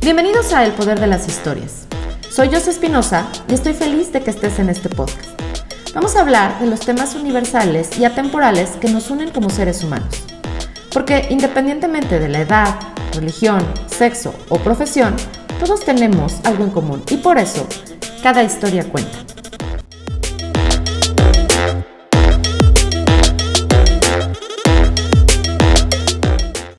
Bienvenidos a El Poder de las Historias. Soy José Espinosa y estoy feliz de que estés en este podcast. Vamos a hablar de los temas universales y atemporales que nos unen como seres humanos. Porque independientemente de la edad, religión, sexo o profesión, todos tenemos algo en común y por eso cada historia cuenta.